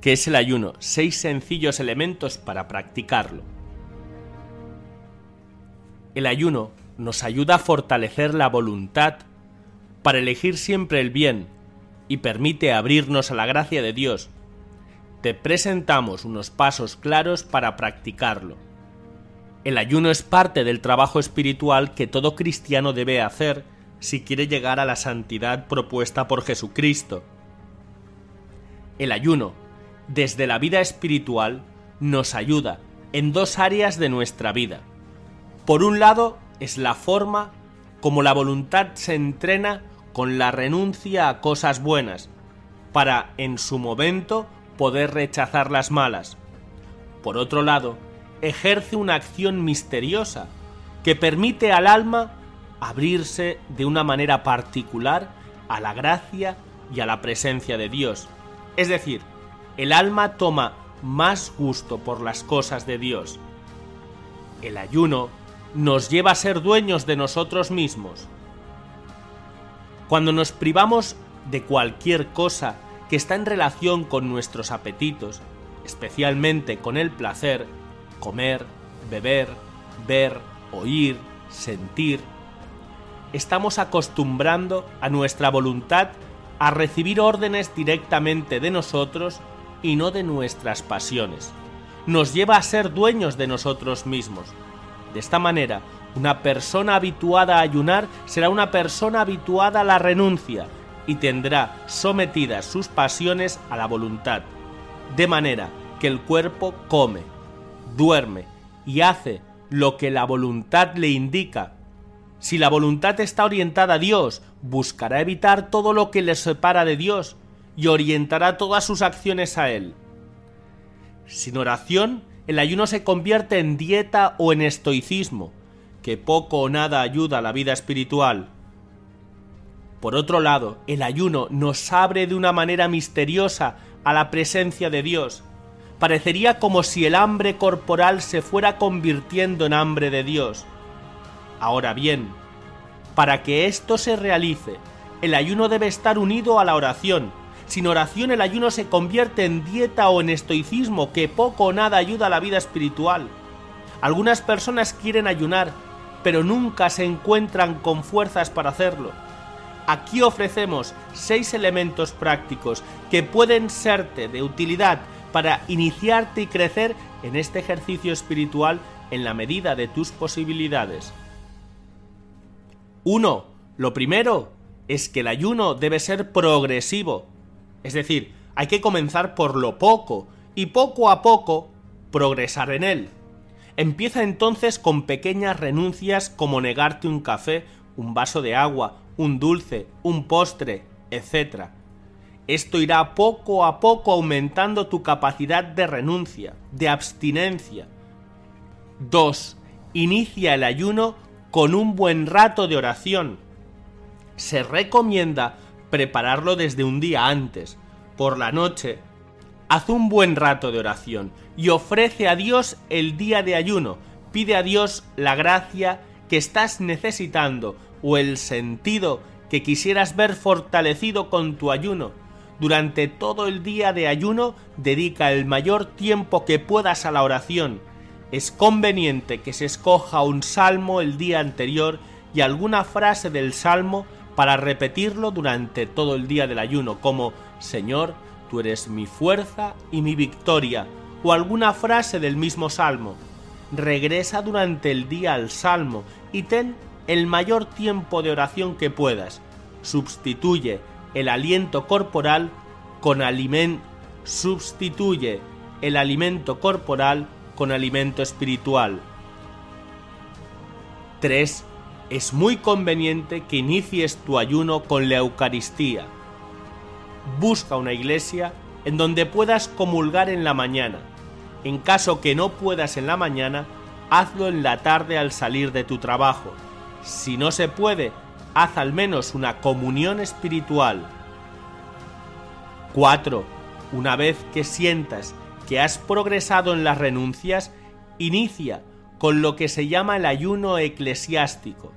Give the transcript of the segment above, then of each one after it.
¿Qué es el ayuno? Seis sencillos elementos para practicarlo. El ayuno nos ayuda a fortalecer la voluntad para elegir siempre el bien y permite abrirnos a la gracia de Dios. Te presentamos unos pasos claros para practicarlo. El ayuno es parte del trabajo espiritual que todo cristiano debe hacer si quiere llegar a la santidad propuesta por Jesucristo. El ayuno desde la vida espiritual nos ayuda en dos áreas de nuestra vida. Por un lado, es la forma como la voluntad se entrena con la renuncia a cosas buenas, para en su momento poder rechazar las malas. Por otro lado, ejerce una acción misteriosa que permite al alma abrirse de una manera particular a la gracia y a la presencia de Dios. Es decir, el alma toma más gusto por las cosas de Dios. El ayuno nos lleva a ser dueños de nosotros mismos. Cuando nos privamos de cualquier cosa que está en relación con nuestros apetitos, especialmente con el placer, comer, beber, ver, oír, sentir, estamos acostumbrando a nuestra voluntad a recibir órdenes directamente de nosotros y no de nuestras pasiones. Nos lleva a ser dueños de nosotros mismos. De esta manera, una persona habituada a ayunar será una persona habituada a la renuncia y tendrá sometidas sus pasiones a la voluntad, de manera que el cuerpo come, duerme y hace lo que la voluntad le indica. Si la voluntad está orientada a Dios, buscará evitar todo lo que le separa de Dios y orientará todas sus acciones a Él. Sin oración, el ayuno se convierte en dieta o en estoicismo, que poco o nada ayuda a la vida espiritual. Por otro lado, el ayuno nos abre de una manera misteriosa a la presencia de Dios. Parecería como si el hambre corporal se fuera convirtiendo en hambre de Dios. Ahora bien, para que esto se realice, el ayuno debe estar unido a la oración, sin oración el ayuno se convierte en dieta o en estoicismo que poco o nada ayuda a la vida espiritual. Algunas personas quieren ayunar, pero nunca se encuentran con fuerzas para hacerlo. Aquí ofrecemos seis elementos prácticos que pueden serte de utilidad para iniciarte y crecer en este ejercicio espiritual en la medida de tus posibilidades. 1. Lo primero es que el ayuno debe ser progresivo. Es decir, hay que comenzar por lo poco y poco a poco progresar en él. Empieza entonces con pequeñas renuncias como negarte un café, un vaso de agua, un dulce, un postre, etc. Esto irá poco a poco aumentando tu capacidad de renuncia, de abstinencia. 2. Inicia el ayuno con un buen rato de oración. Se recomienda prepararlo desde un día antes, por la noche. Haz un buen rato de oración y ofrece a Dios el día de ayuno. Pide a Dios la gracia que estás necesitando o el sentido que quisieras ver fortalecido con tu ayuno. Durante todo el día de ayuno dedica el mayor tiempo que puedas a la oración. Es conveniente que se escoja un salmo el día anterior y alguna frase del salmo para repetirlo durante todo el día del ayuno, como Señor, tú eres mi fuerza y mi victoria, o alguna frase del mismo salmo. Regresa durante el día al salmo y ten el mayor tiempo de oración que puedas. Sustituye el aliento corporal con, sustituye el alimento corporal con alimento espiritual. 3. Es muy conveniente que inicies tu ayuno con la Eucaristía. Busca una iglesia en donde puedas comulgar en la mañana. En caso que no puedas en la mañana, hazlo en la tarde al salir de tu trabajo. Si no se puede, haz al menos una comunión espiritual. 4. Una vez que sientas que has progresado en las renuncias, inicia con lo que se llama el ayuno eclesiástico,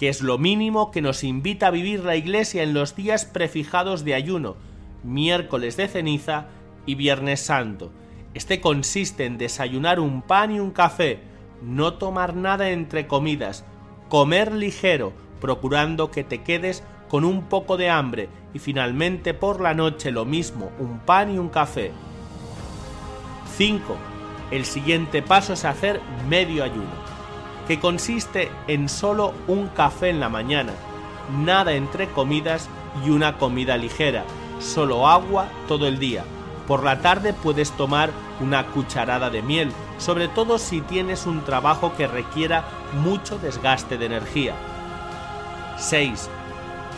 que es lo mínimo que nos invita a vivir la Iglesia en los días prefijados de ayuno, miércoles de ceniza y viernes santo. Este consiste en desayunar un pan y un café, no tomar nada entre comidas, comer ligero, procurando que te quedes con un poco de hambre y finalmente por la noche lo mismo, un pan y un café. 5. El siguiente paso es hacer medio ayuno, que consiste en solo un café en la mañana, nada entre comidas y una comida ligera, solo agua todo el día. Por la tarde puedes tomar una cucharada de miel, sobre todo si tienes un trabajo que requiera mucho desgaste de energía. 6.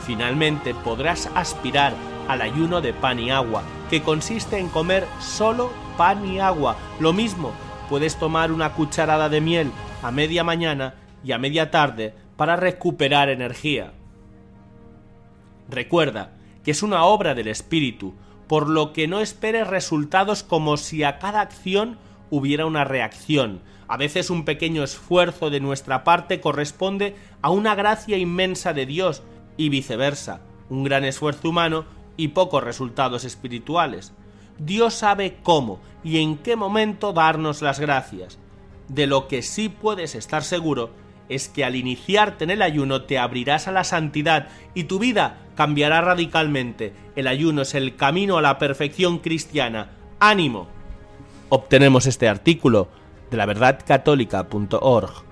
Finalmente podrás aspirar al ayuno de pan y agua, que consiste en comer solo pan y agua. Lo mismo, puedes tomar una cucharada de miel a media mañana y a media tarde para recuperar energía. Recuerda que es una obra del espíritu, por lo que no esperes resultados como si a cada acción hubiera una reacción. A veces un pequeño esfuerzo de nuestra parte corresponde a una gracia inmensa de Dios y viceversa, un gran esfuerzo humano y pocos resultados espirituales. Dios sabe cómo y en qué momento darnos las gracias. De lo que sí puedes estar seguro es que al iniciarte en el ayuno te abrirás a la santidad y tu vida cambiará radicalmente. El ayuno es el camino a la perfección cristiana. ¡Ánimo! obtenemos este artículo de la verdadcatólica.org.